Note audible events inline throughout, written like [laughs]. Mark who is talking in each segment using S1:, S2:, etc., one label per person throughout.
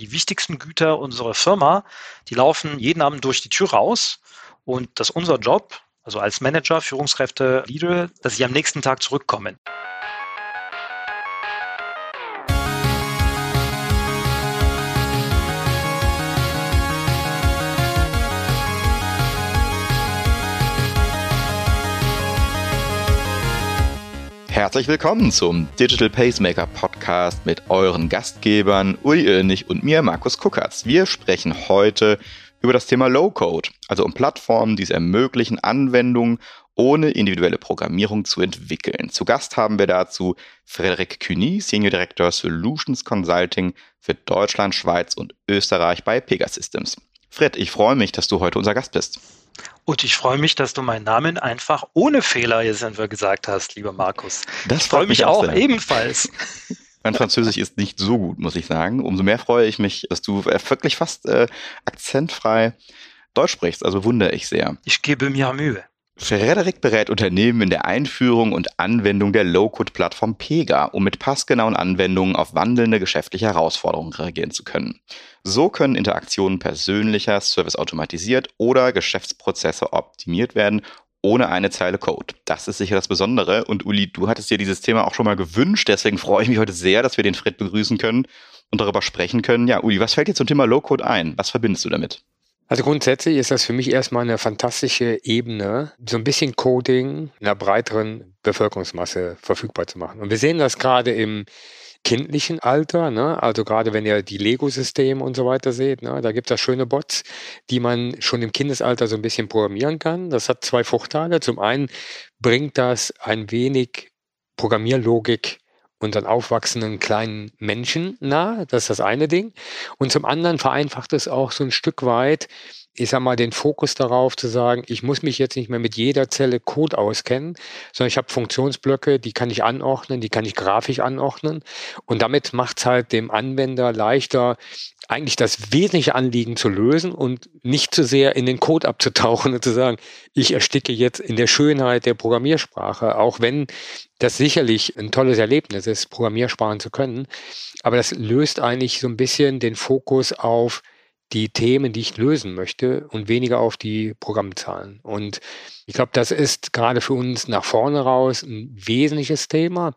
S1: die wichtigsten Güter unserer Firma, die laufen jeden Abend durch die Tür raus und das ist unser Job, also als Manager, Führungskräfte, Leader, dass sie am nächsten Tag zurückkommen.
S2: Herzlich willkommen zum Digital Pacemaker Podcast mit euren Gastgebern Uli Irnig und mir, Markus Kuckertz. Wir sprechen heute über das Thema Low Code, also um Plattformen, die es ermöglichen, Anwendungen ohne individuelle Programmierung zu entwickeln. Zu Gast haben wir dazu Frederik Cuny, Senior Director Solutions Consulting für Deutschland, Schweiz und Österreich bei Pegasystems. Fred, ich freue mich, dass du heute unser Gast bist.
S1: Und ich freue mich, dass du meinen Namen einfach ohne Fehler jetzt gesagt hast, lieber Markus. Das ich freue mich auch, auch ebenfalls. [laughs]
S2: Mein Französisch ist nicht so gut, muss ich sagen. Umso mehr freue ich mich, dass du wirklich fast äh, akzentfrei Deutsch sprichst. Also wundere ich sehr.
S1: Ich gebe mir Mühe.
S2: Frederik berät Unternehmen in der Einführung und Anwendung der Low-Code-Plattform Pega, um mit passgenauen Anwendungen auf wandelnde geschäftliche Herausforderungen reagieren zu können. So können Interaktionen persönlicher, Service automatisiert oder Geschäftsprozesse optimiert werden, ohne eine Zeile Code. Das ist sicher das Besondere. Und Uli, du hattest dir dieses Thema auch schon mal gewünscht. Deswegen freue ich mich heute sehr, dass wir den Fred begrüßen können und darüber sprechen können. Ja, Uli, was fällt dir zum Thema Low-Code ein? Was verbindest du damit?
S3: Also grundsätzlich ist das für mich erstmal eine fantastische Ebene, so ein bisschen Coding einer breiteren Bevölkerungsmasse verfügbar zu machen. Und wir sehen das gerade im kindlichen Alter, ne? also gerade wenn ihr die Lego-Systeme und so weiter seht, ne? da gibt es schöne Bots, die man schon im Kindesalter so ein bisschen programmieren kann. Das hat zwei Vorteile. Zum einen bringt das ein wenig Programmierlogik unseren aufwachsenden kleinen Menschen nah. Das ist das eine Ding. Und zum anderen vereinfacht es auch so ein Stück weit, ich sag mal, den Fokus darauf zu sagen, ich muss mich jetzt nicht mehr mit jeder Zelle Code auskennen, sondern ich habe Funktionsblöcke, die kann ich anordnen, die kann ich grafisch anordnen. Und damit macht es halt dem Anwender leichter, eigentlich das wesentliche Anliegen zu lösen und nicht zu sehr in den Code abzutauchen und zu sagen, ich ersticke jetzt in der Schönheit der Programmiersprache, auch wenn das sicherlich ein tolles Erlebnis ist, Programmiersprachen zu können. Aber das löst eigentlich so ein bisschen den Fokus auf die Themen, die ich lösen möchte und weniger auf die Programmzahlen. Und ich glaube, das ist gerade für uns nach vorne raus ein wesentliches Thema,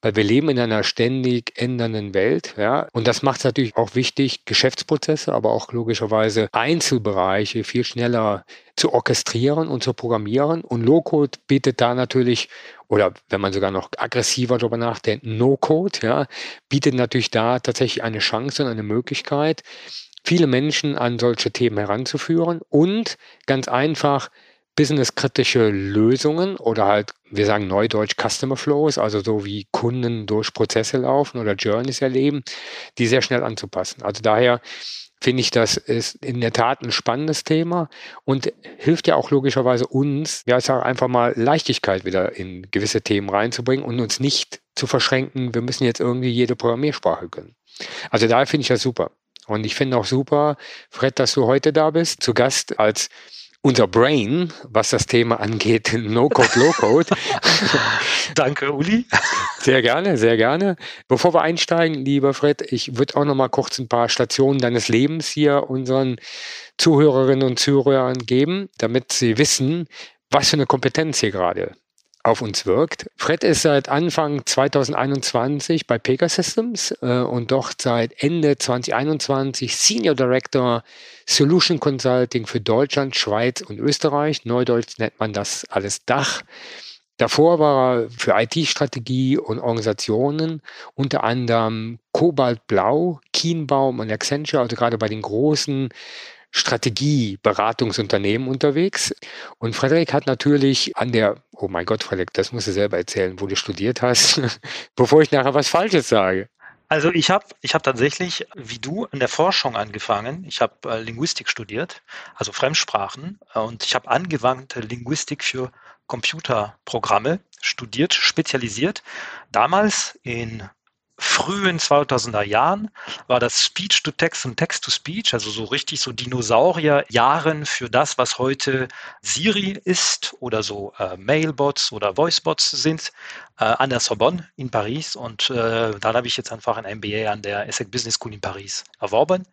S3: weil wir leben in einer ständig ändernden Welt. Ja? Und das macht es natürlich auch wichtig, Geschäftsprozesse, aber auch logischerweise Einzelbereiche viel schneller zu orchestrieren und zu programmieren. Und Low-Code bietet da natürlich, oder wenn man sogar noch aggressiver darüber nachdenkt, No-Code, ja, bietet natürlich da tatsächlich eine Chance und eine Möglichkeit, viele Menschen an solche Themen heranzuführen und ganz einfach businesskritische Lösungen oder halt, wir sagen neudeutsch Customer Flows, also so wie Kunden durch Prozesse laufen oder Journeys erleben, die sehr schnell anzupassen. Also daher finde ich, das ist in der Tat ein spannendes Thema und hilft ja auch logischerweise uns, ja, ich sage einfach mal Leichtigkeit wieder in gewisse Themen reinzubringen und uns nicht zu verschränken, wir müssen jetzt irgendwie jede Programmiersprache können. Also daher finde ich das super. Und ich finde auch super, Fred, dass du heute da bist, zu Gast als unser Brain, was das Thema angeht, [laughs] No-Code, Low-Code. [laughs]
S1: Danke, Uli.
S3: Sehr gerne, sehr gerne. Bevor wir einsteigen, lieber Fred, ich würde auch noch mal kurz ein paar Stationen deines Lebens hier unseren Zuhörerinnen und Zuhörern geben, damit sie wissen, was für eine Kompetenz hier gerade auf uns wirkt. Fred ist seit Anfang 2021 bei Pegasystems äh, und dort seit Ende 2021 Senior Director Solution Consulting für Deutschland, Schweiz und Österreich. Neudeutsch nennt man das alles Dach. Davor war er für IT-Strategie und Organisationen unter anderem Kobalt Blau, Kienbaum und Accenture, also gerade bei den großen Strategieberatungsunternehmen unterwegs. Und Frederik hat natürlich an der, oh mein Gott, Frederik, das musst du selber erzählen, wo du studiert hast, [laughs] bevor ich nachher was Falsches sage.
S1: Also ich habe ich hab tatsächlich, wie du, in der Forschung angefangen. Ich habe äh, Linguistik studiert, also Fremdsprachen. Äh, und ich habe angewandte Linguistik für Computerprogramme studiert, spezialisiert. Damals in frühen 2000er Jahren war das Speech-to-Text und Text-to-Speech, also so richtig so Dinosaurier-Jahren für das, was heute Siri ist oder so äh, Mailbots oder Voicebots sind, äh, an der Sorbonne in Paris. Und äh, dann habe ich jetzt einfach ein MBA an der ESSEC Business School in Paris erworben.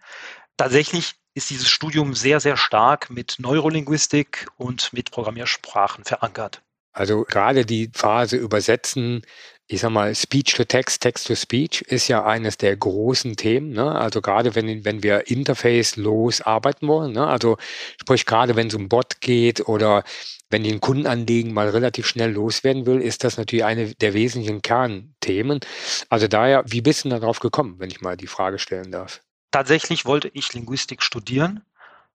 S1: Tatsächlich ist dieses Studium sehr, sehr stark mit Neurolinguistik und mit Programmiersprachen verankert.
S3: Also gerade die Phase Übersetzen, ich sag mal, Speech to Text, Text to Speech ist ja eines der großen Themen. Ne? Also gerade wenn, wenn wir interface-los arbeiten wollen, ne? also sprich gerade wenn es um Bot geht oder wenn die ein Kundenanliegen mal relativ schnell loswerden will, ist das natürlich eine der wesentlichen Kernthemen. Also daher, wie bist du darauf gekommen, wenn ich mal die Frage stellen darf?
S1: Tatsächlich wollte ich Linguistik studieren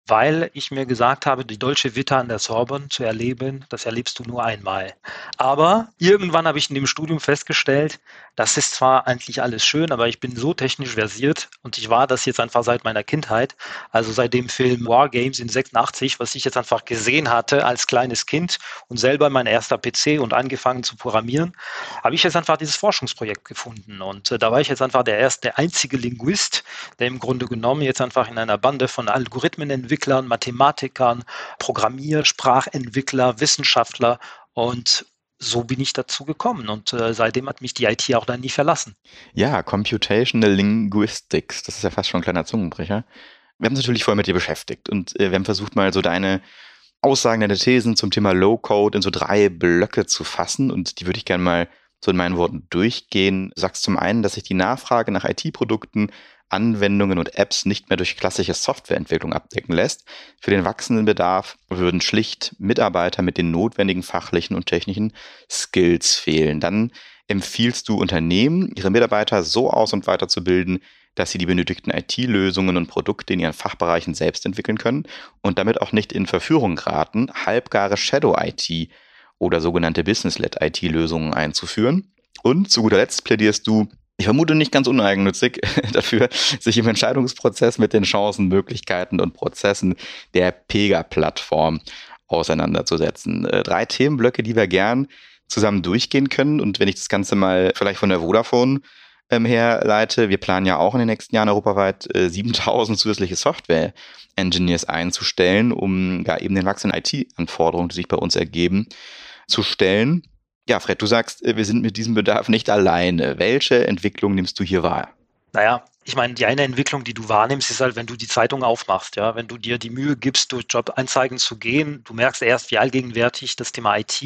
S1: weil ich mir gesagt habe, die deutsche Vita an der Sorbonne zu erleben, das erlebst du nur einmal. Aber irgendwann habe ich in dem Studium festgestellt, das ist zwar eigentlich alles schön, aber ich bin so technisch versiert und ich war das jetzt einfach seit meiner Kindheit, also seit dem Film War Games in 86, was ich jetzt einfach gesehen hatte als kleines Kind und selber mein erster PC und angefangen zu programmieren, habe ich jetzt einfach dieses Forschungsprojekt gefunden. Und äh, da war ich jetzt einfach der erste, der einzige Linguist, der im Grunde genommen jetzt einfach in einer Bande von Algorithmen entwickelt Entwicklern, Mathematikern, Programmiersprachentwickler, Wissenschaftler und so bin ich dazu gekommen und äh, seitdem hat mich die IT auch dann nie verlassen.
S2: Ja, Computational Linguistics, das ist ja fast schon ein kleiner Zungenbrecher. Wir haben uns natürlich vorher mit dir beschäftigt und äh, wir haben versucht mal so deine Aussagen, deine Thesen zum Thema Low-Code in so drei Blöcke zu fassen und die würde ich gerne mal so in meinen Worten durchgehen. Du sagst zum einen, dass sich die Nachfrage nach IT-Produkten Anwendungen und Apps nicht mehr durch klassische Softwareentwicklung abdecken lässt. Für den wachsenden Bedarf würden schlicht Mitarbeiter mit den notwendigen fachlichen und technischen Skills fehlen. Dann empfiehlst du Unternehmen, ihre Mitarbeiter so aus- und weiterzubilden, dass sie die benötigten IT-Lösungen und Produkte in ihren Fachbereichen selbst entwickeln können und damit auch nicht in Verführung geraten, halbgare Shadow-IT oder sogenannte Business-led IT-Lösungen einzuführen. Und zu guter Letzt plädierst du ich vermute nicht ganz uneigennützig [laughs] dafür, sich im Entscheidungsprozess mit den Chancen, Möglichkeiten und Prozessen der Pega-Plattform auseinanderzusetzen. Äh, drei Themenblöcke, die wir gern zusammen durchgehen können. Und wenn ich das Ganze mal vielleicht von der Vodafone ähm, herleite, wir planen ja auch in den nächsten Jahren europaweit äh, 7000 zusätzliche Software-Engineers einzustellen, um ja eben den wachsenden IT-Anforderungen, die sich bei uns ergeben, zu stellen. Ja, Fred, du sagst, äh, wir sind mit diesem Bedarf nicht alleine. Welche Entwicklung nimmst du hier wahr?
S1: Naja, ich meine, die eine Entwicklung, die du wahrnimmst, ist halt, wenn du die Zeitung aufmachst, ja, wenn du dir die Mühe gibst, durch Jobanzeigen zu gehen, du merkst erst, wie allgegenwärtig das Thema IT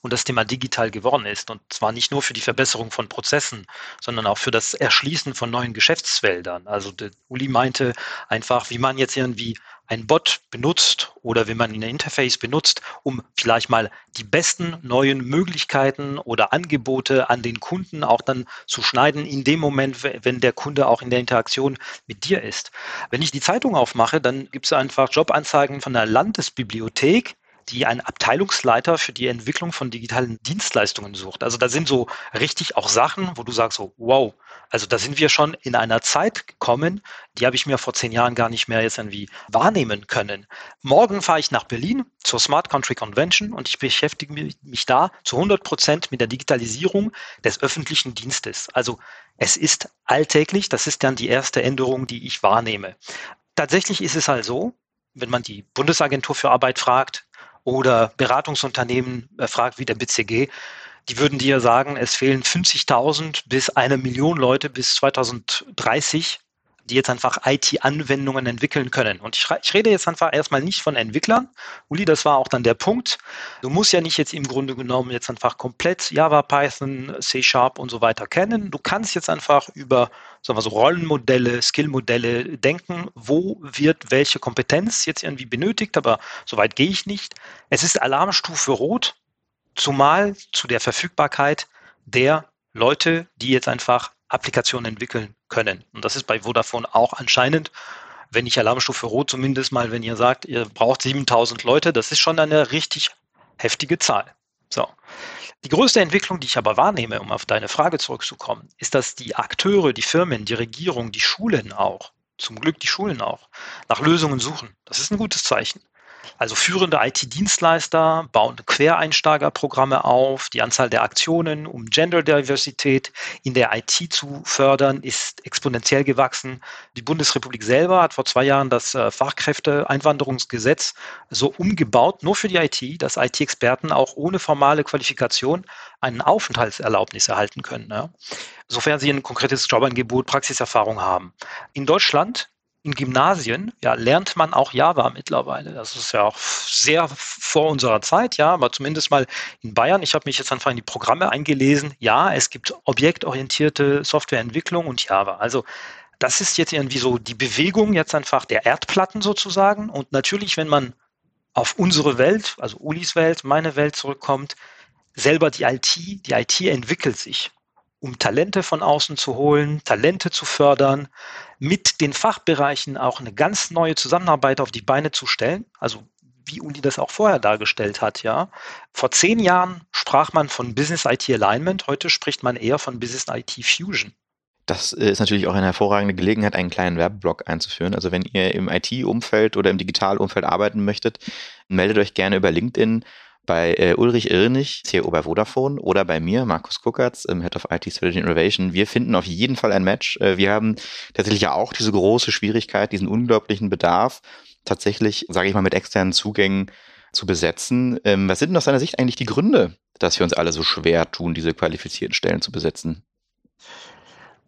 S1: und das Thema digital geworden ist. Und zwar nicht nur für die Verbesserung von Prozessen, sondern auch für das Erschließen von neuen Geschäftsfeldern. Also Uli meinte einfach, wie man jetzt irgendwie ein Bot benutzt oder wenn man ein Interface benutzt, um vielleicht mal die besten neuen Möglichkeiten oder Angebote an den Kunden auch dann zu schneiden in dem Moment, wenn der Kunde auch in der Interaktion mit dir ist. Wenn ich die Zeitung aufmache, dann gibt es einfach Jobanzeigen von der Landesbibliothek, die einen Abteilungsleiter für die Entwicklung von digitalen Dienstleistungen sucht. Also da sind so richtig auch Sachen, wo du sagst so, wow, also da sind wir schon in einer Zeit gekommen, die habe ich mir vor zehn Jahren gar nicht mehr jetzt irgendwie wahrnehmen können. Morgen fahre ich nach Berlin zur Smart Country Convention und ich beschäftige mich da zu 100 Prozent mit der Digitalisierung des öffentlichen Dienstes. Also es ist alltäglich, das ist dann die erste Änderung, die ich wahrnehme. Tatsächlich ist es halt so, wenn man die Bundesagentur für Arbeit fragt, oder Beratungsunternehmen äh, fragt wie der BCG, die würden dir sagen, es fehlen 50.000 bis eine Million Leute bis 2030, die jetzt einfach IT-Anwendungen entwickeln können. Und ich, ich, rede jetzt einfach erstmal nicht von Entwicklern. Uli, das war auch dann der Punkt. Du musst ja nicht jetzt im Grunde genommen jetzt einfach komplett Java, Python, C Sharp und so weiter kennen. Du kannst jetzt einfach über sagen wir so Rollenmodelle, Skillmodelle denken, wo wird welche Kompetenz jetzt irgendwie benötigt, aber soweit gehe ich nicht. Es ist Alarmstufe rot, zumal zu der Verfügbarkeit der Leute, die jetzt einfach Applikationen entwickeln können. Und das ist bei Vodafone auch anscheinend, wenn nicht Alarmstufe Rot, zumindest mal, wenn ihr sagt, ihr braucht 7000 Leute, das ist schon eine richtig heftige Zahl. So. Die größte Entwicklung, die ich aber wahrnehme, um auf deine Frage zurückzukommen, ist, dass die Akteure, die Firmen, die Regierung, die Schulen auch, zum Glück die Schulen auch, nach Lösungen suchen. Das ist ein gutes Zeichen. Also führende IT-Dienstleister bauen Quereinsteigerprogramme auf. Die Anzahl der Aktionen, um Gender-Diversität in der IT zu fördern, ist exponentiell gewachsen. Die Bundesrepublik selber hat vor zwei Jahren das äh, Fachkräfteeinwanderungsgesetz so umgebaut, nur für die IT, dass IT-Experten auch ohne formale Qualifikation einen Aufenthaltserlaubnis erhalten können, ja, sofern sie ein konkretes Jobangebot, Praxiserfahrung haben. In Deutschland in Gymnasien ja, lernt man auch Java mittlerweile. Das ist ja auch sehr vor unserer Zeit, ja, aber zumindest mal in Bayern. Ich habe mich jetzt einfach in die Programme eingelesen. Ja, es gibt objektorientierte Softwareentwicklung und Java. Also das ist jetzt irgendwie so die Bewegung jetzt einfach der Erdplatten sozusagen. Und natürlich, wenn man auf unsere Welt, also Ulis Welt, meine Welt zurückkommt, selber die IT, die IT entwickelt sich um Talente von außen zu holen, Talente zu fördern, mit den Fachbereichen auch eine ganz neue Zusammenarbeit auf die Beine zu stellen. Also wie Uli das auch vorher dargestellt hat, ja. Vor zehn Jahren sprach man von Business IT Alignment, heute spricht man eher von Business IT Fusion.
S2: Das ist natürlich auch eine hervorragende Gelegenheit, einen kleinen Werbeblock einzuführen. Also wenn ihr im IT-Umfeld oder im Digitalumfeld arbeiten möchtet, meldet euch gerne über LinkedIn bei äh, Ulrich Irnig, CEO bei Vodafone, oder bei mir, Markus Kuckertz, im Head of IT Strategy Innovation. Wir finden auf jeden Fall ein Match. Äh, wir haben tatsächlich ja auch diese große Schwierigkeit, diesen unglaublichen Bedarf, tatsächlich, sage ich mal, mit externen Zugängen zu besetzen. Ähm, was sind denn aus deiner Sicht eigentlich die Gründe, dass wir uns alle so schwer tun, diese qualifizierten Stellen zu besetzen?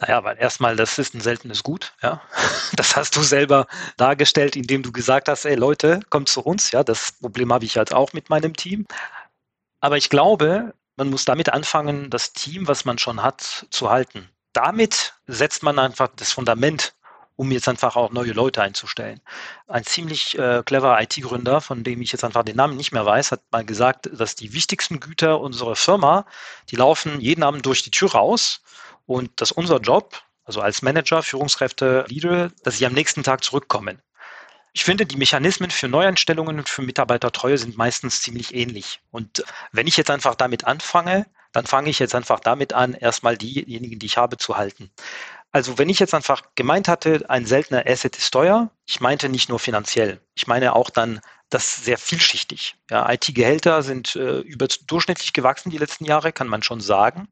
S1: Naja, weil erstmal, das ist ein seltenes Gut, ja. [laughs] Das hast du selber dargestellt, indem du gesagt hast, ey Leute, kommt zu uns, ja. Das Problem habe ich halt auch mit meinem Team. Aber ich glaube, man muss damit anfangen, das Team, was man schon hat, zu halten. Damit setzt man einfach das Fundament, um jetzt einfach auch neue Leute einzustellen. Ein ziemlich äh, cleverer IT-Gründer, von dem ich jetzt einfach den Namen nicht mehr weiß, hat mal gesagt, dass die wichtigsten Güter unserer Firma, die laufen jeden Abend durch die Tür raus und dass unser Job, also als Manager, Führungskräfte, Leader, dass sie am nächsten Tag zurückkommen. Ich finde, die Mechanismen für Neueinstellungen und für Mitarbeitertreue sind meistens ziemlich ähnlich. Und wenn ich jetzt einfach damit anfange, dann fange ich jetzt einfach damit an, erstmal diejenigen, die ich habe, zu halten. Also wenn ich jetzt einfach gemeint hatte, ein seltener Asset ist teuer, ich meinte nicht nur finanziell. Ich meine auch dann das sehr vielschichtig. Ja, IT-Gehälter sind äh, überdurchschnittlich gewachsen die letzten Jahre, kann man schon sagen.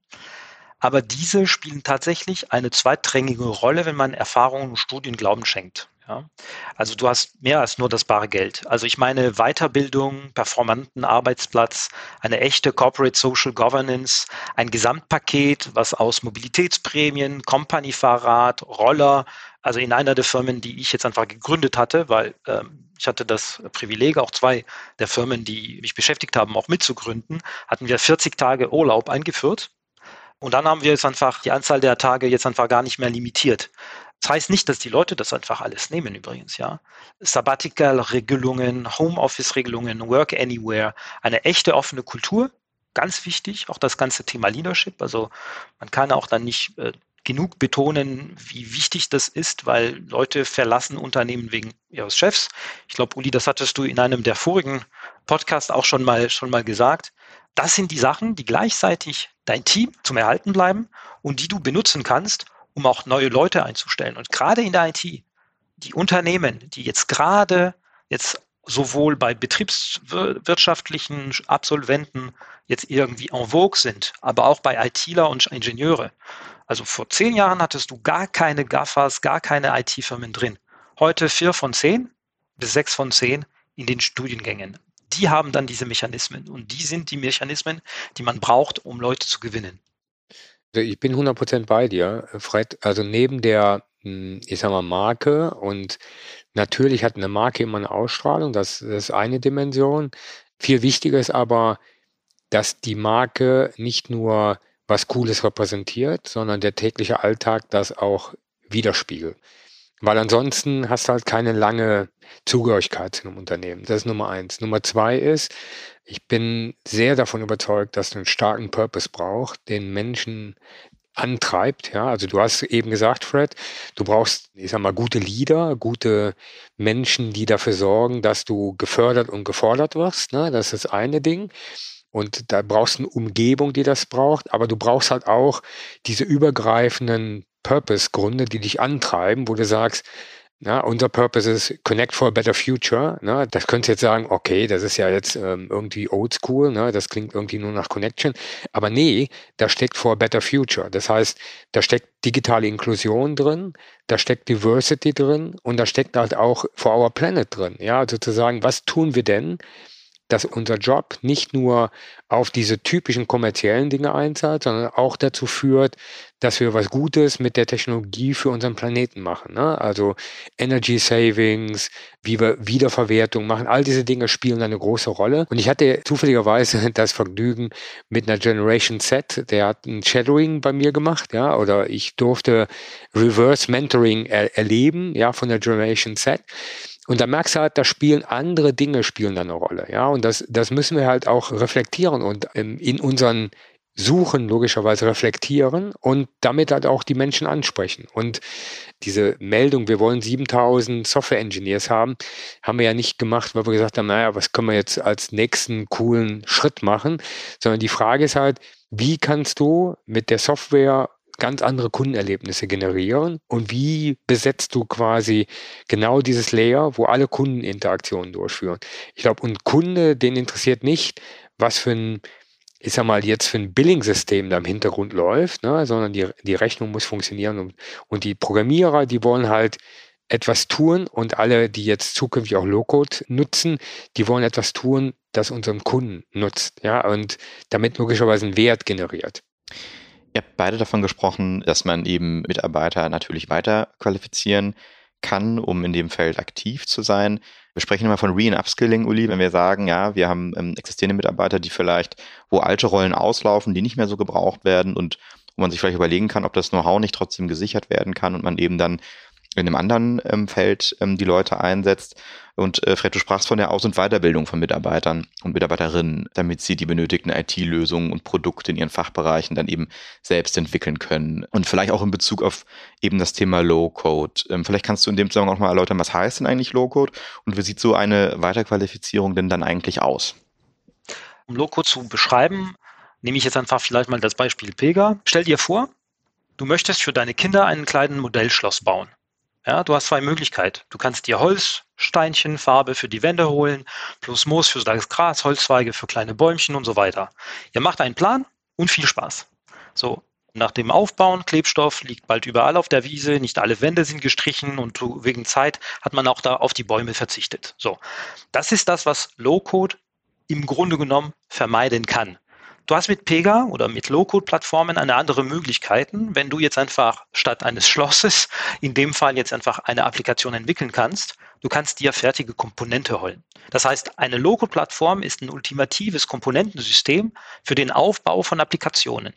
S1: Aber diese spielen tatsächlich eine zweitrangige Rolle, wenn man Erfahrungen und Studien Glauben schenkt. Ja. Also du hast mehr als nur das bare Geld. Also ich meine Weiterbildung, performanten Arbeitsplatz, eine echte Corporate Social Governance, ein Gesamtpaket, was aus Mobilitätsprämien, Company-Fahrrad, Roller, also in einer der Firmen, die ich jetzt einfach gegründet hatte, weil ähm, ich hatte das Privileg, auch zwei der Firmen, die mich beschäftigt haben, auch mitzugründen, hatten wir 40 Tage Urlaub eingeführt und dann haben wir jetzt einfach die Anzahl der Tage jetzt einfach gar nicht mehr limitiert. Das heißt nicht, dass die Leute das einfach alles nehmen übrigens, ja. Sabbatical-Regelungen, Homeoffice-Regelungen, Work Anywhere, eine echte offene Kultur, ganz wichtig, auch das ganze Thema Leadership. Also man kann auch dann nicht äh, genug betonen, wie wichtig das ist, weil Leute verlassen Unternehmen wegen ihres Chefs. Ich glaube, Uli, das hattest du in einem der vorigen Podcasts auch schon mal, schon mal gesagt. Das sind die Sachen, die gleichzeitig dein Team zum Erhalten bleiben und die du benutzen kannst, um auch neue Leute einzustellen. Und gerade in der IT, die Unternehmen, die jetzt gerade jetzt sowohl bei betriebswirtschaftlichen Absolventen jetzt irgendwie en vogue sind, aber auch bei ITler und Ingenieure. Also vor zehn Jahren hattest du gar keine GAFAs, gar keine IT-Firmen drin. Heute vier von zehn bis sechs von zehn in den Studiengängen die haben dann diese Mechanismen und die sind die Mechanismen, die man braucht, um Leute zu gewinnen.
S3: Also ich bin 100% bei dir, Fred. Also neben der, hm, ich sag mal, Marke und natürlich hat eine Marke immer eine Ausstrahlung, das, das ist eine Dimension. Viel wichtiger ist aber, dass die Marke nicht nur was Cooles repräsentiert, sondern der tägliche Alltag das auch widerspiegelt. Weil ansonsten hast du halt keine lange Zugehörigkeit zu einem Unternehmen. Das ist Nummer eins. Nummer zwei ist, ich bin sehr davon überzeugt, dass du einen starken Purpose brauchst, den Menschen antreibt. Ja, also du hast eben gesagt, Fred, du brauchst, ich sag mal, gute Leader, gute Menschen, die dafür sorgen, dass du gefördert und gefordert wirst. Ne? Das ist das eine Ding. Und da brauchst du eine Umgebung, die das braucht, aber du brauchst halt auch diese übergreifenden Purpose-Gründe, die dich antreiben, wo du sagst, Ja, unser Purpose ist Connect for a Better Future. Ne? Das könnt ihr jetzt sagen, okay, das ist ja jetzt ähm, irgendwie oldschool, ne? das klingt irgendwie nur nach Connection. Aber nee, da steckt for a Better Future. Das heißt, da steckt digitale Inklusion drin, da steckt Diversity drin und da steckt halt auch for our planet drin. Ja, sozusagen, was tun wir denn, dass unser Job nicht nur auf diese typischen kommerziellen Dinge einzahlt, sondern auch dazu führt, dass wir was Gutes mit der Technologie für unseren Planeten machen. Ne? Also Energy Savings, wie wir Wiederverwertung machen, all diese Dinge spielen eine große Rolle. Und ich hatte zufälligerweise [laughs] das Vergnügen mit einer Generation Z, der hat ein Shadowing bei mir gemacht, ja, oder ich durfte Reverse Mentoring er erleben, ja, von der Generation Z. Und da merkst du halt, da spielen andere Dinge spielen da eine Rolle. Ja, und das, das müssen wir halt auch reflektieren und ähm, in unseren Suchen logischerweise reflektieren und damit halt auch die Menschen ansprechen. Und diese Meldung, wir wollen 7000 Software Engineers haben, haben wir ja nicht gemacht, weil wir gesagt haben, naja, was können wir jetzt als nächsten coolen Schritt machen, sondern die Frage ist halt, wie kannst du mit der Software ganz andere Kundenerlebnisse generieren und wie besetzt du quasi genau dieses Layer, wo alle Kundeninteraktionen durchführen. Ich glaube, und Kunde, den interessiert nicht, was für ein ich sag mal, jetzt für ein Billing-System da im Hintergrund läuft, ne, sondern die, die Rechnung muss funktionieren und, und die Programmierer, die wollen halt etwas tun und alle, die jetzt zukünftig auch Low-Code nutzen, die wollen etwas tun, das unseren Kunden nutzt, ja, und damit logischerweise einen Wert generiert.
S2: Ihr habt beide davon gesprochen, dass man eben Mitarbeiter natürlich weiter qualifizieren kann, um in dem Feld aktiv zu sein. Wir sprechen immer von Re- und Upskilling, Uli, wenn wir sagen, ja, wir haben ähm, existierende Mitarbeiter, die vielleicht, wo alte Rollen auslaufen, die nicht mehr so gebraucht werden und wo man sich vielleicht überlegen kann, ob das Know-how nicht trotzdem gesichert werden kann und man eben dann in einem anderen ähm, Feld ähm, die Leute einsetzt. Und äh, Fred, du sprachst von der Aus- und Weiterbildung von Mitarbeitern und Mitarbeiterinnen, damit sie die benötigten IT-Lösungen und Produkte in ihren Fachbereichen dann eben selbst entwickeln können. Und vielleicht auch in Bezug auf eben das Thema Low-Code. Ähm, vielleicht kannst du in dem Zusammenhang auch mal erläutern, was heißt denn eigentlich Low-Code und wie sieht so eine Weiterqualifizierung denn dann eigentlich aus?
S1: Um Low-Code zu beschreiben, nehme ich jetzt einfach vielleicht mal das Beispiel Pega. Stell dir vor, du möchtest für deine Kinder einen kleinen Modellschloss bauen. Ja, du hast zwei Möglichkeiten. Du kannst dir Holzsteinchen, Farbe für die Wände holen, plus Moos für das Gras, Holzzweige für kleine Bäumchen und so weiter. Ihr macht einen Plan und viel Spaß. So, nach dem Aufbauen, Klebstoff liegt bald überall auf der Wiese, nicht alle Wände sind gestrichen und wegen Zeit hat man auch da auf die Bäume verzichtet. So, das ist das, was Low-Code im Grunde genommen vermeiden kann. Du hast mit Pega oder mit Low-Code-Plattformen eine andere Möglichkeiten. Wenn du jetzt einfach statt eines Schlosses in dem Fall jetzt einfach eine Applikation entwickeln kannst, du kannst dir fertige Komponente holen. Das heißt, eine Low-Code-Plattform ist ein ultimatives Komponentensystem für den Aufbau von Applikationen.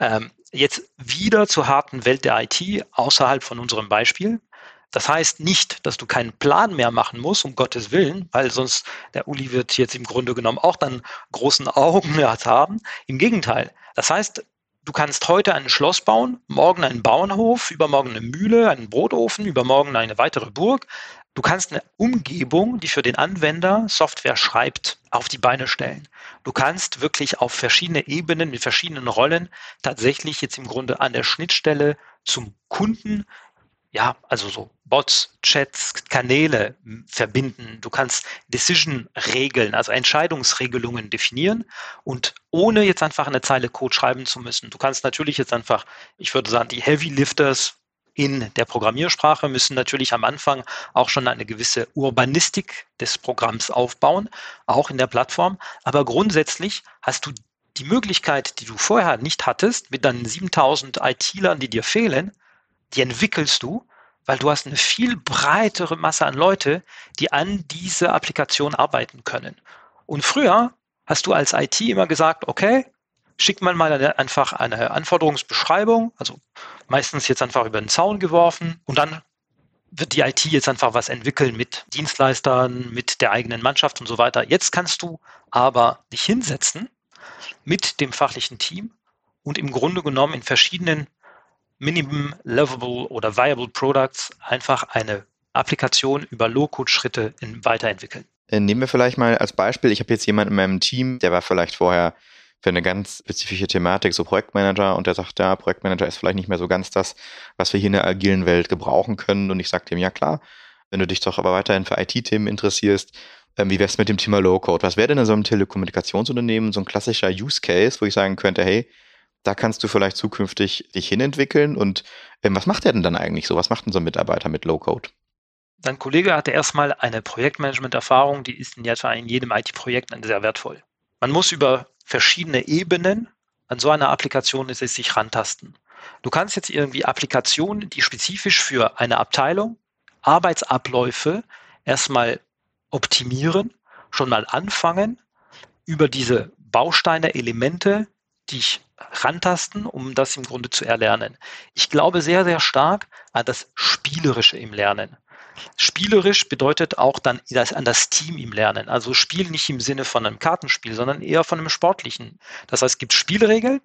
S1: Ähm, jetzt wieder zur harten Welt der IT außerhalb von unserem Beispiel. Das heißt nicht, dass du keinen Plan mehr machen musst, um Gottes Willen, weil sonst der Uli wird jetzt im Grunde genommen auch dann großen Augen [laughs] haben. Im Gegenteil. Das heißt, du kannst heute ein Schloss bauen, morgen einen Bauernhof, übermorgen eine Mühle, einen Brotofen, übermorgen eine weitere Burg. Du kannst eine Umgebung, die für den Anwender Software schreibt, auf die Beine stellen. Du kannst wirklich auf verschiedene Ebenen mit verschiedenen Rollen tatsächlich jetzt im Grunde an der Schnittstelle zum Kunden ja, also so Bots, Chats, Kanäle verbinden. Du kannst Decision-Regeln, also Entscheidungsregelungen definieren und ohne jetzt einfach eine Zeile Code schreiben zu müssen. Du kannst natürlich jetzt einfach, ich würde sagen, die Heavy Lifters in der Programmiersprache müssen natürlich am Anfang auch schon eine gewisse Urbanistik des Programms aufbauen, auch in der Plattform. Aber grundsätzlich hast du die Möglichkeit, die du vorher nicht hattest, mit deinen 7000 IT-Lern, die dir fehlen, die entwickelst du, weil du hast eine viel breitere Masse an Leute, die an diese Applikation arbeiten können. Und früher hast du als IT immer gesagt, okay, schickt man mal eine, einfach eine Anforderungsbeschreibung, also meistens jetzt einfach über den Zaun geworfen und dann wird die IT jetzt einfach was entwickeln mit Dienstleistern, mit der eigenen Mannschaft und so weiter. Jetzt kannst du aber dich hinsetzen mit dem fachlichen Team und im Grunde genommen in verschiedenen Minimum Lovable oder Viable Products einfach eine Applikation über Low-Code-Schritte weiterentwickeln.
S2: Äh, nehmen wir vielleicht mal als Beispiel, ich habe jetzt jemanden in meinem Team, der war vielleicht vorher für eine ganz spezifische Thematik so Projektmanager und der sagt, ja, Projektmanager ist vielleicht nicht mehr so ganz das, was wir hier in der agilen Welt gebrauchen können. Und ich sage dem, ja klar, wenn du dich doch aber weiterhin für IT-Themen interessierst, ähm, wie wär's mit dem Thema Low-Code? Was wäre denn in so einem Telekommunikationsunternehmen so ein klassischer Use Case, wo ich sagen könnte, hey, da kannst du vielleicht zukünftig dich hinentwickeln und ähm, was macht der denn dann eigentlich so? Was macht denn so ein Mitarbeiter mit Low-Code?
S1: Dein Kollege hatte erstmal eine Projektmanagement-Erfahrung, die ist in etwa in jedem IT-Projekt sehr wertvoll. Man muss über verschiedene Ebenen an so einer Applikation ist es sich rantasten. Du kannst jetzt irgendwie Applikationen, die spezifisch für eine Abteilung Arbeitsabläufe erstmal optimieren, schon mal anfangen, über diese Bausteine, Elemente, die ich rantasten, um das im Grunde zu erlernen. Ich glaube sehr, sehr stark an das Spielerische im Lernen. Spielerisch bedeutet auch dann das, an das Team im Lernen. Also Spiel nicht im Sinne von einem Kartenspiel, sondern eher von einem sportlichen. Das heißt, es gibt Spielregeln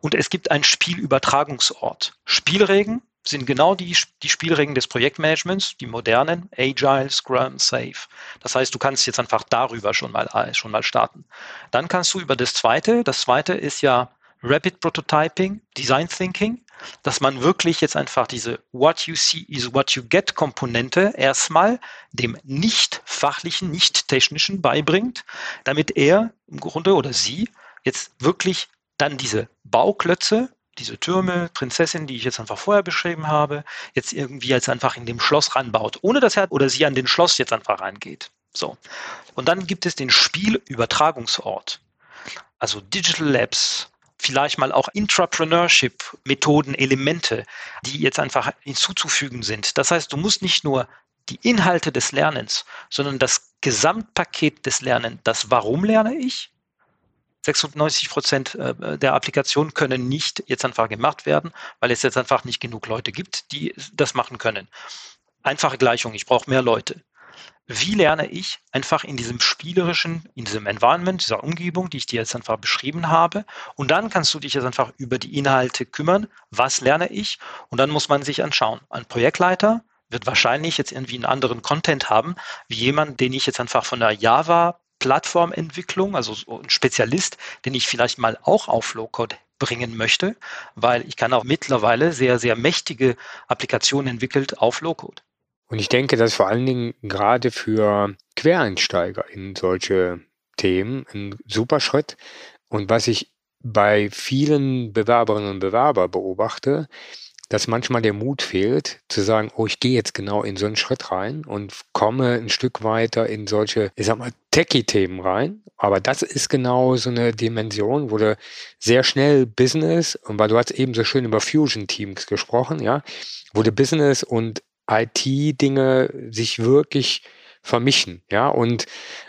S1: und es gibt einen Spielübertragungsort. Spielregeln sind genau die, die Spielregeln des Projektmanagements, die modernen, Agile, Scrum, Safe. Das heißt, du kannst jetzt einfach darüber schon mal, äh, schon mal starten. Dann kannst du über das zweite, das zweite ist ja Rapid Prototyping, Design Thinking, dass man wirklich jetzt einfach diese What you see is what you get Komponente erstmal dem nicht fachlichen, nicht technischen beibringt, damit er im Grunde oder sie jetzt wirklich dann diese Bauklötze, diese Türme, Prinzessin, die ich jetzt einfach vorher beschrieben habe, jetzt irgendwie jetzt einfach in dem Schloss ranbaut, ohne dass er oder sie an den Schloss jetzt einfach reingeht. So. Und dann gibt es den Spielübertragungsort. Also Digital Labs, vielleicht mal auch Intrapreneurship-Methoden, Elemente, die jetzt einfach hinzuzufügen sind. Das heißt, du musst nicht nur die Inhalte des Lernens, sondern das Gesamtpaket des Lernens. Das Warum lerne ich? 96 Prozent äh, der Applikationen können nicht jetzt einfach gemacht werden, weil es jetzt einfach nicht genug Leute gibt, die das machen können. Einfache Gleichung, ich brauche mehr Leute wie lerne ich einfach in diesem spielerischen, in diesem Environment, dieser Umgebung, die ich dir jetzt einfach beschrieben habe. Und dann kannst du dich jetzt einfach über die Inhalte kümmern. Was lerne ich? Und dann muss man sich anschauen. Ein Projektleiter wird wahrscheinlich jetzt irgendwie einen anderen Content haben, wie jemand, den ich jetzt einfach von der Java Plattformentwicklung, also so ein Spezialist, den ich vielleicht mal auch auf Low-Code bringen möchte, weil ich kann auch mittlerweile sehr, sehr mächtige Applikationen entwickelt auf Low-Code.
S3: Und ich denke, dass vor allen Dingen gerade für Quereinsteiger in solche Themen ein super Schritt. Und was ich bei vielen Bewerberinnen und Bewerber beobachte, dass manchmal der Mut fehlt, zu sagen, oh, ich gehe jetzt genau in so einen Schritt rein und komme ein Stück weiter in solche, ich sag mal, Techie-Themen rein. Aber das ist genau so eine Dimension, wo du sehr schnell Business, und weil du hast eben so schön über Fusion-Teams gesprochen, ja, wo du Business und IT-Dinge sich wirklich vermischen. Ja, und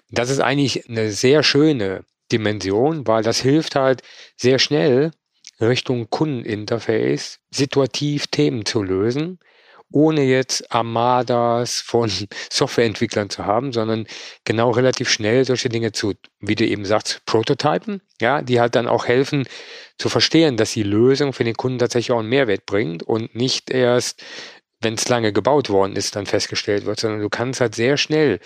S3: das ist eigentlich eine sehr schöne Dimension, weil das hilft halt sehr schnell Richtung Kundeninterface situativ Themen zu lösen, ohne jetzt Armadas von [laughs] Softwareentwicklern zu haben, sondern genau relativ schnell solche Dinge zu, wie du eben sagst, Prototypen, ja, die halt dann auch helfen zu verstehen, dass die Lösung für den Kunden tatsächlich auch einen Mehrwert bringt und nicht erst wenn es lange gebaut worden ist, dann festgestellt wird, sondern du kannst halt sehr schnell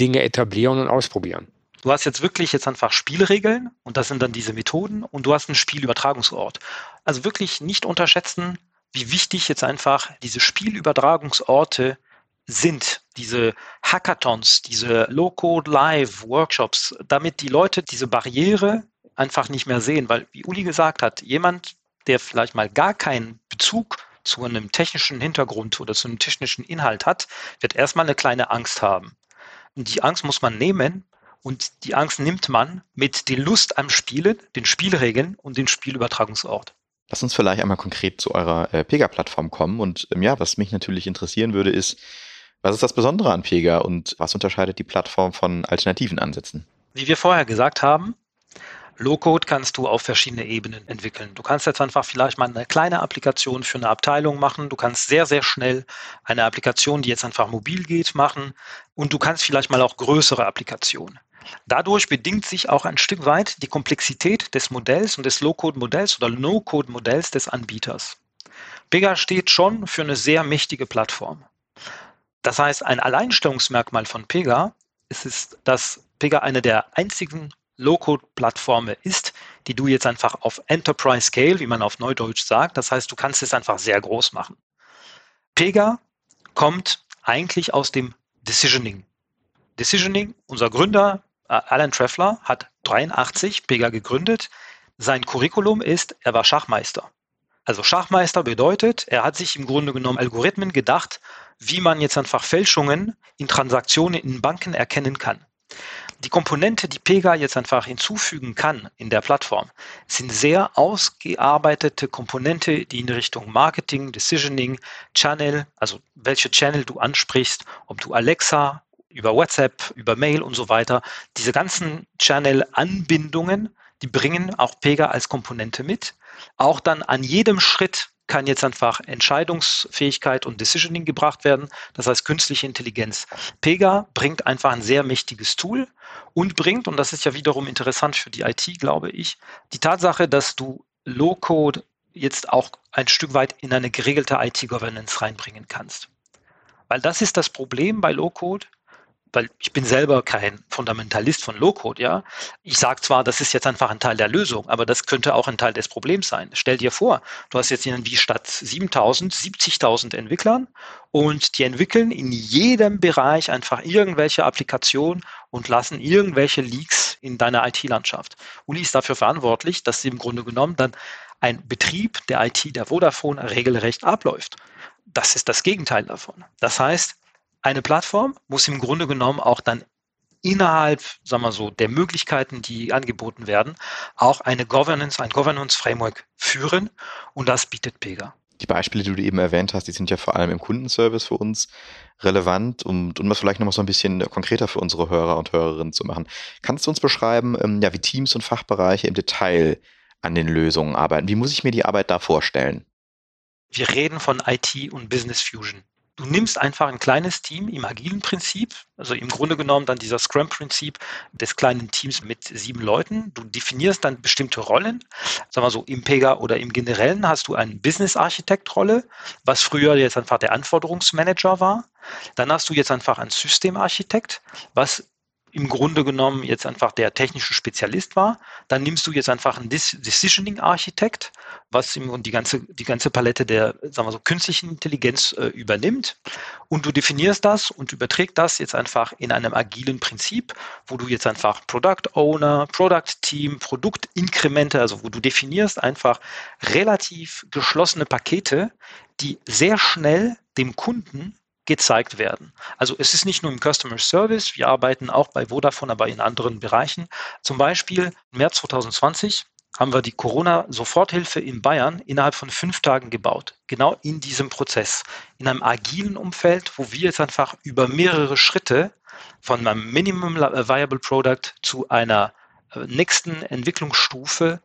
S3: Dinge etablieren und ausprobieren.
S1: Du hast jetzt wirklich jetzt einfach Spielregeln und das sind dann diese Methoden und du hast einen Spielübertragungsort. Also wirklich nicht unterschätzen, wie wichtig jetzt einfach diese Spielübertragungsorte sind, diese Hackathons, diese Low-Code-Live-Workshops, damit die Leute diese Barriere einfach nicht mehr sehen, weil wie Uli gesagt hat, jemand, der vielleicht mal gar keinen Bezug zu einem technischen Hintergrund oder zu einem technischen Inhalt hat, wird erstmal eine kleine Angst haben. Und die Angst muss man nehmen und die Angst nimmt man mit der Lust am Spielen, den Spielregeln und dem Spielübertragungsort.
S2: Lass uns vielleicht einmal konkret zu eurer äh, Pega-Plattform kommen. Und ähm, ja, was mich natürlich interessieren würde, ist, was ist das Besondere an Pega und was unterscheidet die Plattform von alternativen Ansätzen?
S1: Wie wir vorher gesagt haben, Low-Code kannst du auf verschiedene Ebenen entwickeln. Du kannst jetzt einfach vielleicht mal eine kleine Applikation für eine Abteilung machen. Du kannst sehr, sehr schnell eine Applikation, die jetzt einfach mobil geht, machen. Und du kannst vielleicht mal auch größere Applikationen. Dadurch bedingt sich auch ein Stück weit die Komplexität des Modells und des Low-Code-Modells oder No-Code-Modells des Anbieters. Pega steht schon für eine sehr mächtige Plattform. Das heißt, ein Alleinstellungsmerkmal von Pega ist es, dass Pega eine der einzigen Low-Code-Plattform ist, die du jetzt einfach auf Enterprise Scale, wie man auf Neudeutsch sagt, das heißt, du kannst es einfach sehr groß machen. Pega kommt eigentlich aus dem Decisioning. Decisioning, unser Gründer äh, Alan Treffler hat 83 Pega gegründet. Sein Curriculum ist, er war Schachmeister. Also Schachmeister bedeutet, er hat sich im Grunde genommen Algorithmen gedacht, wie man jetzt einfach Fälschungen in Transaktionen in Banken erkennen kann. Die Komponente, die Pega jetzt einfach hinzufügen kann in der Plattform, sind sehr ausgearbeitete Komponente, die in Richtung Marketing, Decisioning, Channel, also welche Channel du ansprichst, ob du Alexa über WhatsApp, über Mail und so weiter, diese ganzen Channel-Anbindungen, die bringen auch Pega als Komponente mit. Auch dann an jedem Schritt kann jetzt einfach Entscheidungsfähigkeit und Decisioning gebracht werden. Das heißt künstliche Intelligenz. Pega bringt einfach ein sehr mächtiges Tool und bringt, und das ist ja wiederum interessant für die IT, glaube ich, die Tatsache, dass du Low-Code jetzt auch ein Stück weit in eine geregelte IT-Governance reinbringen kannst. Weil das ist das Problem bei Low-Code weil ich bin selber kein Fundamentalist von Low-Code, ja. Ich sage zwar, das ist jetzt einfach ein Teil der Lösung, aber das könnte auch ein Teil des Problems sein. Stell dir vor, du hast jetzt irgendwie statt 7000, 70.000 Entwicklern und die entwickeln in jedem Bereich einfach irgendwelche Applikationen und lassen irgendwelche Leaks in deiner IT-Landschaft. Uli ist dafür verantwortlich, dass sie im Grunde genommen dann ein Betrieb der IT der Vodafone regelrecht abläuft. Das ist das Gegenteil davon. Das heißt, eine Plattform muss im Grunde genommen auch dann innerhalb, sagen wir so, der Möglichkeiten, die angeboten werden, auch eine Governance, ein Governance-Framework führen und das bietet Pega.
S2: Die Beispiele, die du eben erwähnt hast, die sind ja vor allem im Kundenservice für uns relevant und um das vielleicht nochmal so ein bisschen konkreter für unsere Hörer und Hörerinnen zu machen. Kannst du uns beschreiben, ähm, ja, wie Teams und Fachbereiche im Detail an den Lösungen arbeiten? Wie muss ich mir die Arbeit da vorstellen?
S1: Wir reden von IT und Business Fusion. Du nimmst einfach ein kleines Team im agilen Prinzip, also im Grunde genommen dann dieser Scrum-Prinzip des kleinen Teams mit sieben Leuten. Du definierst dann bestimmte Rollen. Sagen wir so, im Pega oder im Generellen hast du eine Business-Architekt-Rolle, was früher jetzt einfach der Anforderungsmanager war. Dann hast du jetzt einfach einen Systemarchitekt, was im Grunde genommen jetzt einfach der technische Spezialist war. Dann nimmst du jetzt einfach einen Decisioning Architekt, was die ganze, die ganze Palette der, sagen wir so, künstlichen Intelligenz äh, übernimmt. Und du definierst das und überträgst das jetzt einfach in einem agilen Prinzip, wo du jetzt einfach Product Owner, Product Team, Produktinkremente, also wo du definierst einfach relativ geschlossene Pakete, die sehr schnell dem Kunden gezeigt werden. Also es ist nicht nur im Customer Service, wir arbeiten auch bei Vodafone, aber in anderen Bereichen. Zum Beispiel im März 2020 haben wir die Corona-Soforthilfe in Bayern innerhalb von fünf Tagen gebaut. Genau in diesem Prozess. In einem agilen Umfeld, wo wir jetzt einfach über mehrere Schritte von einem Minimum Viable Product zu einer äh, nächsten Entwicklungsstufe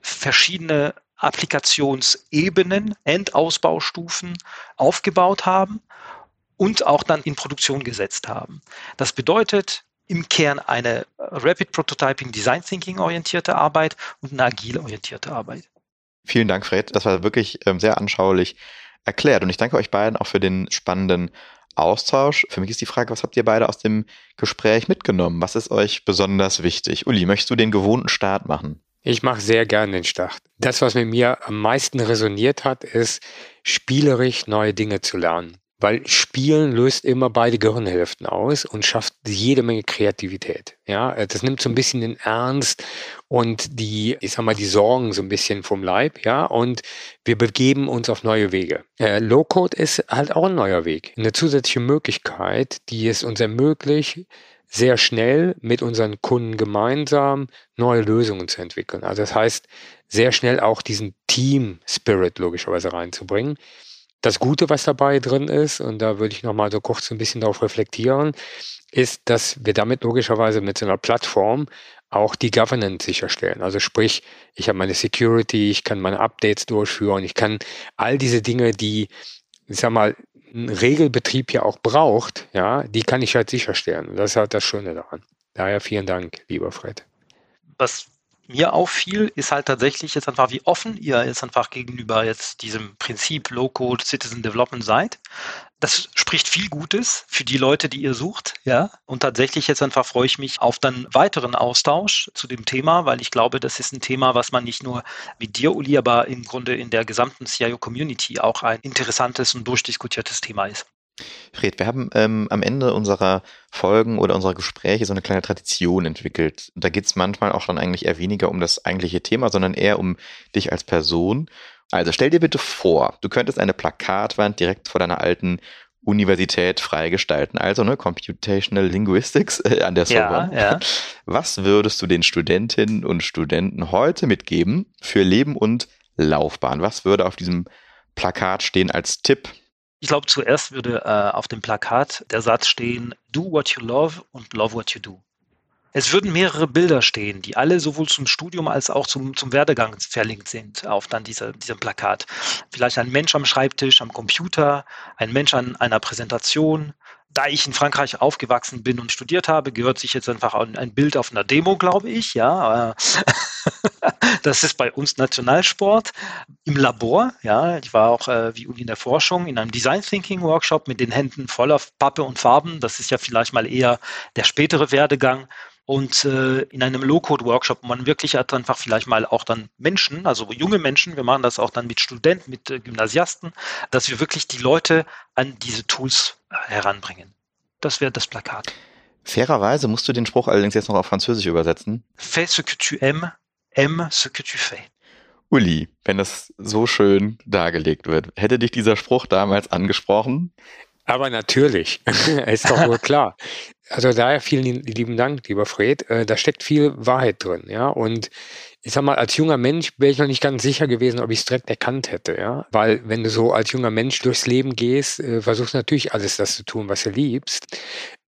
S1: verschiedene Applikationsebenen, Endausbaustufen aufgebaut haben und auch dann in Produktion gesetzt haben. Das bedeutet im Kern eine Rapid Prototyping Design Thinking orientierte Arbeit und eine agil orientierte Arbeit.
S2: Vielen Dank, Fred. Das war wirklich ähm, sehr anschaulich erklärt. Und ich danke euch beiden auch für den spannenden Austausch. Für mich ist die Frage, was habt ihr beide aus dem Gespräch mitgenommen? Was ist euch besonders wichtig? Uli, möchtest du den gewohnten Start machen?
S3: Ich mache sehr gerne den Start. Das, was mit mir am meisten resoniert hat, ist, spielerisch neue Dinge zu lernen. Weil Spielen löst immer beide Gehirnhälften aus und schafft jede Menge Kreativität. Ja, äh, das nimmt so ein bisschen den Ernst und die, ich sag mal, die Sorgen so ein bisschen vom Leib, ja, und wir begeben uns auf neue Wege. Äh, Low-Code ist halt auch ein neuer Weg, eine zusätzliche Möglichkeit, die es uns ermöglicht, sehr schnell mit unseren Kunden gemeinsam neue Lösungen zu entwickeln. Also das heißt, sehr schnell auch diesen Team-Spirit logischerweise reinzubringen. Das Gute, was dabei drin ist, und da würde ich nochmal so kurz ein bisschen darauf reflektieren, ist, dass wir damit logischerweise mit so einer Plattform auch die Governance sicherstellen. Also sprich, ich habe meine Security, ich kann meine Updates durchführen, ich kann all diese Dinge, die, ich sag mal, ein Regelbetrieb ja auch braucht, ja, die kann ich halt sicherstellen. Das ist halt das Schöne daran. Daher vielen Dank, lieber Fred.
S1: Was mir auffiel, ist halt tatsächlich jetzt einfach, wie offen ihr jetzt einfach gegenüber jetzt diesem Prinzip Low-Code Citizen Development seid. Das spricht viel Gutes für die Leute, die ihr sucht, ja. Und tatsächlich jetzt einfach freue ich mich auf dann weiteren Austausch zu dem Thema, weil ich glaube, das ist ein Thema, was man nicht nur mit dir, Uli, aber im Grunde in der gesamten CIO-Community auch ein interessantes und durchdiskutiertes Thema ist.
S2: Fred, wir haben ähm, am Ende unserer Folgen oder unserer Gespräche so eine kleine Tradition entwickelt. Da geht es manchmal auch dann eigentlich eher weniger um das eigentliche Thema, sondern eher um dich als Person. Also stell dir bitte vor, du könntest eine Plakatwand direkt vor deiner alten Universität freigestalten. Also ne, Computational Linguistics äh, an der Sorbonne. Ja, ja. Was würdest du den Studentinnen und Studenten heute mitgeben für Leben und Laufbahn? Was würde auf diesem Plakat stehen als Tipp?
S1: Ich glaube, zuerst würde äh, auf dem Plakat der Satz stehen, do what you love und love what you do. Es würden mehrere Bilder stehen, die alle sowohl zum Studium als auch zum, zum Werdegang verlinkt sind auf dann dieser, diesem Plakat. Vielleicht ein Mensch am Schreibtisch, am Computer, ein Mensch an einer Präsentation. Da ich in Frankreich aufgewachsen bin und studiert habe, gehört sich jetzt einfach ein Bild auf einer Demo, glaube ich. Ja, [laughs] das ist bei uns Nationalsport im Labor. Ja, ich war auch äh, wie Uli in der Forschung in einem Design Thinking Workshop mit den Händen voller Pappe und Farben. Das ist ja vielleicht mal eher der spätere Werdegang und äh, in einem Low-Code-Workshop, wo man wirklich hat einfach vielleicht mal auch dann Menschen, also junge Menschen, wir machen das auch dann mit Studenten, mit äh, Gymnasiasten, dass wir wirklich die Leute an diese Tools äh, heranbringen. Das wäre das Plakat.
S2: Fairerweise musst du den Spruch allerdings jetzt noch auf Französisch übersetzen.
S1: Fais ce que tu aimes, aime ce que tu fais.
S2: Uli, wenn das so schön dargelegt wird, hätte dich dieser Spruch damals angesprochen?
S3: Aber natürlich, [laughs] ist doch wohl klar. Also daher vielen lieben Dank, lieber Fred. Äh, da steckt viel Wahrheit drin, ja. Und ich sag mal, als junger Mensch wäre ich noch nicht ganz sicher gewesen, ob ich es direkt erkannt hätte, ja. Weil wenn du so als junger Mensch durchs Leben gehst, äh, versuchst natürlich alles das zu tun, was du liebst.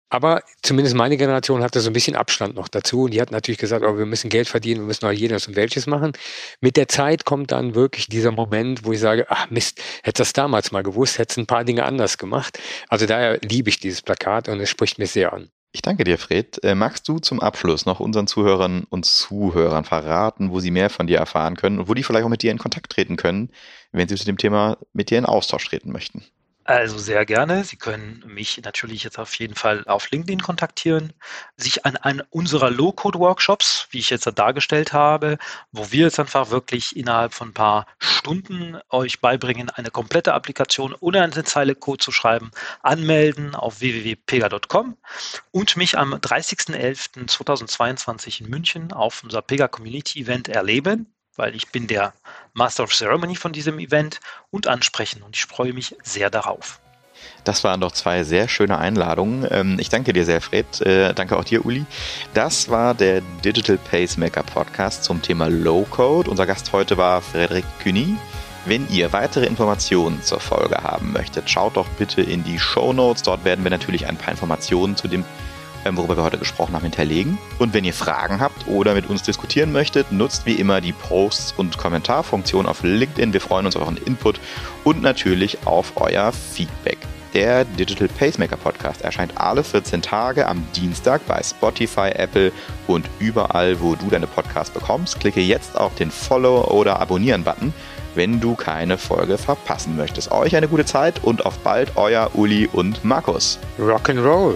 S3: Aber zumindest meine Generation hatte so ein bisschen Abstand noch dazu. Und die hat natürlich gesagt, oh, wir müssen Geld verdienen, wir müssen auch jenes und welches machen. Mit der Zeit kommt dann wirklich dieser Moment, wo ich sage, ach Mist, hätte das damals mal gewusst, hätte ein paar Dinge anders gemacht. Also daher liebe ich dieses Plakat und es spricht mir sehr an.
S2: Ich danke dir, Fred. Äh, magst du zum Abschluss noch unseren Zuhörern und Zuhörern verraten, wo sie mehr von dir erfahren können und wo die vielleicht auch mit dir in Kontakt treten können, wenn sie zu dem Thema mit dir in Austausch treten möchten?
S1: Also sehr gerne. Sie können mich natürlich jetzt auf jeden Fall auf LinkedIn kontaktieren, sich an einen unserer Low-Code-Workshops, wie ich jetzt dargestellt habe, wo wir jetzt einfach wirklich innerhalb von ein paar Stunden euch beibringen, eine komplette Applikation ohne eine Zeile Code zu schreiben, anmelden auf www.pega.com und mich am 30.11.2022 in München auf unser Pega Community Event erleben weil ich bin der Master of Ceremony von diesem Event und ansprechen und ich freue mich sehr darauf.
S2: Das waren doch zwei sehr schöne Einladungen. Ähm, ich danke dir sehr, Fred. Äh, danke auch dir, Uli. Das war der Digital Pacemaker Podcast zum Thema Low Code. Unser Gast heute war Frederik Cuny. Wenn ihr weitere Informationen zur Folge haben möchtet, schaut doch bitte in die Show Notes. Dort werden wir natürlich ein paar Informationen zu dem ähm, worüber wir heute gesprochen haben, hinterlegen. Und wenn ihr Fragen habt oder mit uns diskutieren möchtet, nutzt wie immer die Posts- und Kommentarfunktion auf LinkedIn. Wir freuen uns auf euren Input und natürlich auf euer Feedback. Der Digital Pacemaker Podcast erscheint alle 14 Tage am Dienstag bei Spotify, Apple und überall, wo du deine Podcasts bekommst. Klicke jetzt auf den Follow- oder Abonnieren-Button, wenn du keine Folge verpassen möchtest. Euch eine gute Zeit und auf bald, euer Uli und Markus.
S3: Rock'n'Roll!